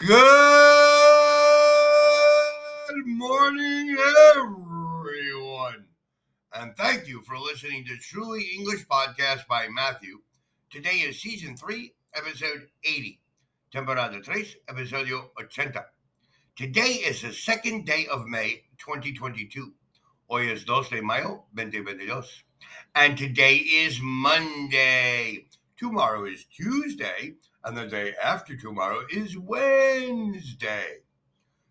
Good morning, everyone. And thank you for listening to Truly English Podcast by Matthew. Today is season 3, episode 80. Temporada 3, episodio 80. Today is the second day of May 2022. Hoy es 2 de mayo 2022. And today is Monday. Tomorrow is Tuesday. And the day after tomorrow is Wednesday.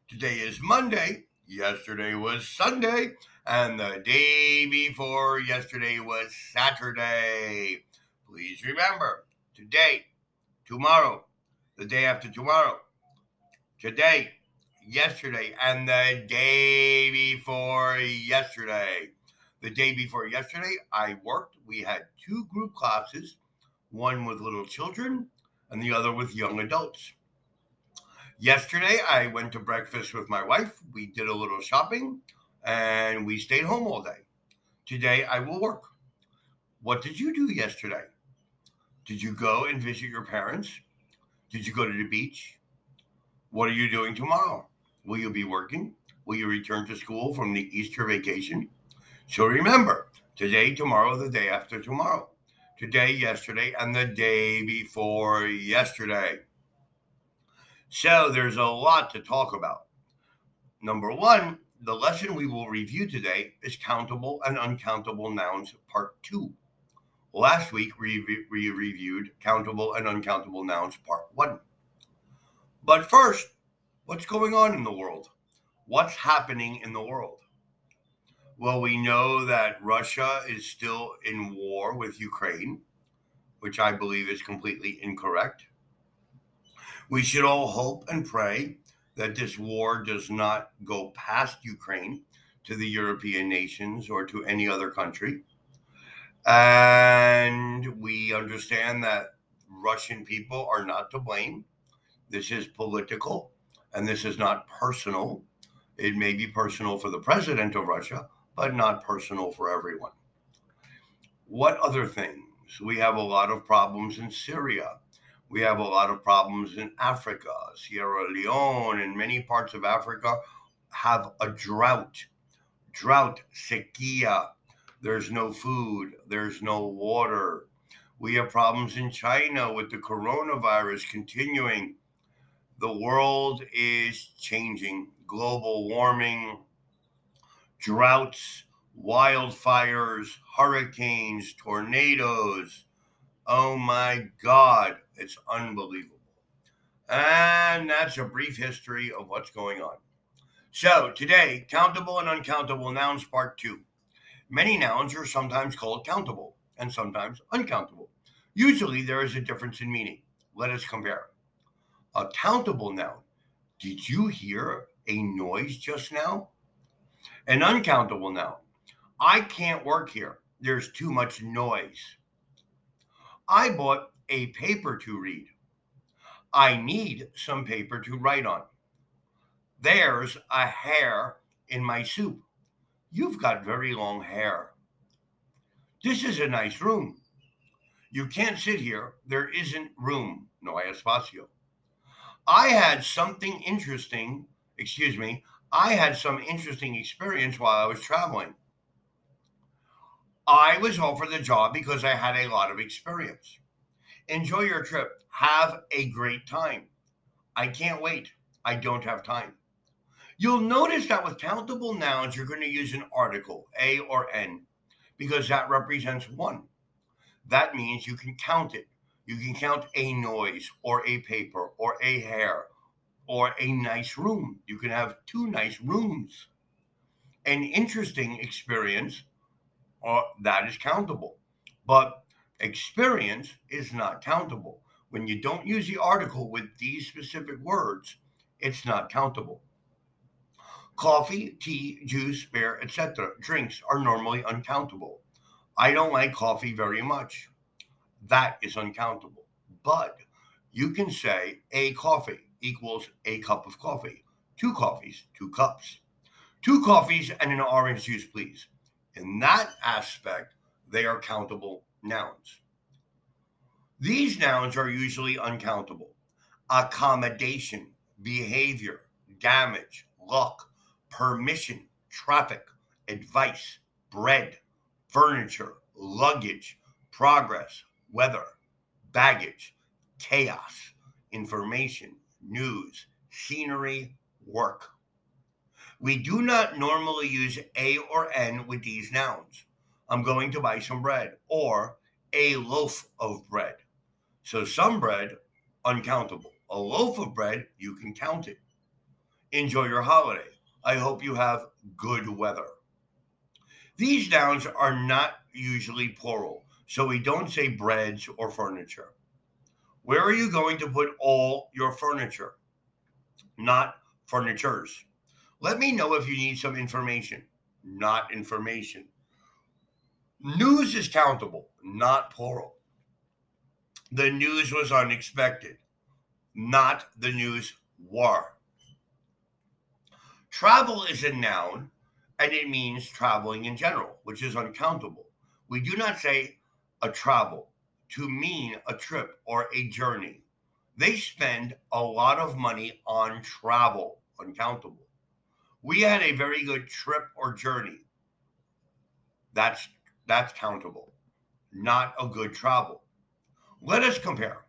Today is Monday. Yesterday was Sunday. And the day before yesterday was Saturday. Please remember today, tomorrow, the day after tomorrow, today, yesterday, and the day before yesterday. The day before yesterday, I worked. We had two group classes, one with little children and the other with young adults. Yesterday, I went to breakfast with my wife. We did a little shopping and we stayed home all day. Today, I will work. What did you do yesterday? Did you go and visit your parents? Did you go to the beach? What are you doing tomorrow? Will you be working? Will you return to school from the Easter vacation? So remember, today, tomorrow, the day after tomorrow today, yesterday, and the day before yesterday. So there's a lot to talk about. Number one, the lesson we will review today is countable and uncountable nouns, part two. Last week, we, we reviewed countable and uncountable nouns, part one. But first, what's going on in the world? What's happening in the world? Well, we know that Russia is still in war with Ukraine, which I believe is completely incorrect. We should all hope and pray that this war does not go past Ukraine to the European nations or to any other country. And we understand that Russian people are not to blame. This is political and this is not personal. It may be personal for the president of Russia, but not personal for everyone. What other things? We have a lot of problems in Syria. We have a lot of problems in Africa. Sierra Leone and many parts of Africa have a drought. Drought, sequía. There's no food, there's no water. We have problems in China with the coronavirus continuing. The world is changing. Global warming, droughts, wildfires, hurricanes, tornadoes. Oh my God, it's unbelievable. And that's a brief history of what's going on. So, today, countable and uncountable nouns, part two. Many nouns are sometimes called countable and sometimes uncountable. Usually, there is a difference in meaning. Let us compare. A countable noun. Did you hear a noise just now? An uncountable noun. I can't work here. There's too much noise. I bought a paper to read. I need some paper to write on. There's a hair in my soup. You've got very long hair. This is a nice room. You can't sit here. There isn't room. No hay espacio. I had something interesting, excuse me, I had some interesting experience while I was traveling. I was offered the job because I had a lot of experience. Enjoy your trip. Have a great time. I can't wait. I don't have time. You'll notice that with countable nouns, you're going to use an article, a or n, because that represents one. That means you can count it. You can count a noise or a paper or a hair or a nice room. You can have two nice rooms. An interesting experience, or that is countable. But experience is not countable. When you don't use the article with these specific words, it's not countable. Coffee, tea, juice, beer, etc. drinks are normally uncountable. I don't like coffee very much. That is uncountable. But you can say a coffee equals a cup of coffee. Two coffees, two cups. Two coffees and an orange juice, please. In that aspect, they are countable nouns. These nouns are usually uncountable. Accommodation, behavior, damage, luck, permission, traffic, advice, bread, furniture, luggage, progress, weather, baggage, chaos, information, news, scenery, work. We do not normally use a or n with these nouns. I'm going to buy some bread or a loaf of bread. So some bread, uncountable. A loaf of bread, you can count it. Enjoy your holiday. I hope you have good weather. These nouns are not usually plural, so we don't say breads or furniture. Where are you going to put all your furniture? Not furnitures. Let me know if you need some information, not information. News is countable, not plural. The news was unexpected, not the news were. Travel is a noun and it means traveling in general, which is uncountable. We do not say a travel to mean a trip or a journey. They spend a lot of money on travel, uncountable. We had a very good trip or journey. That's that's countable, not a good travel. Let us compare.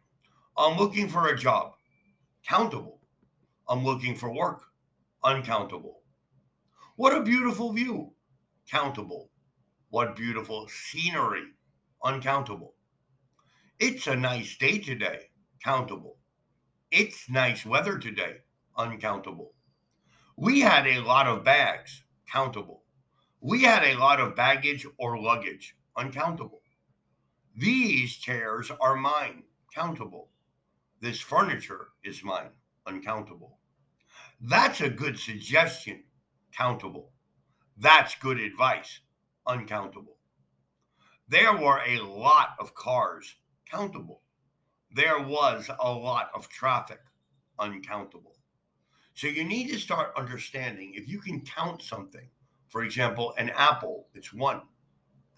I'm looking for a job, countable. I'm looking for work, uncountable. What a beautiful view, countable. What beautiful scenery, uncountable. It's a nice day today, countable. It's nice weather today, uncountable. We had a lot of bags, countable. We had a lot of baggage or luggage, uncountable. These chairs are mine, countable. This furniture is mine, uncountable. That's a good suggestion, countable. That's good advice, uncountable. There were a lot of cars, countable. There was a lot of traffic, uncountable. So you need to start understanding if you can count something, for example, an apple, it's one.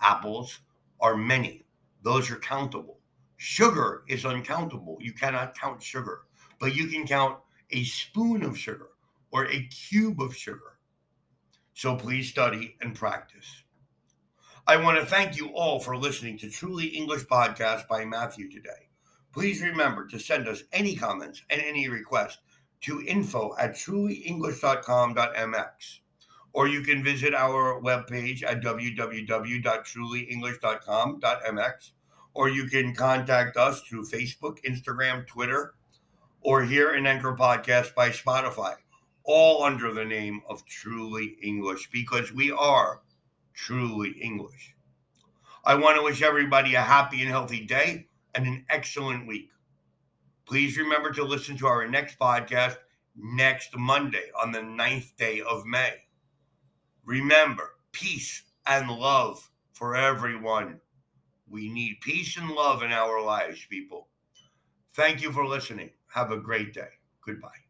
Apples are many, those are countable. Sugar is uncountable. You cannot count sugar, but you can count a spoon of sugar or a cube of sugar. So please study and practice. I want to thank you all for listening to Truly English Podcast by Matthew today. Please remember to send us any comments and any requests to info at trulyenglish.com.mx or you can visit our webpage at www.trulyenglish.com.mx, or you can contact us through Facebook, Instagram, Twitter, or here in Anchor Podcast by Spotify, all under the name of Truly English, because we are truly English. I want to wish everybody a happy and healthy day and an excellent week. Please remember to listen to our next podcast next Monday on the ninth day of May. Remember, peace and love for everyone. We need peace and love in our lives, people. Thank you for listening. Have a great day. Goodbye.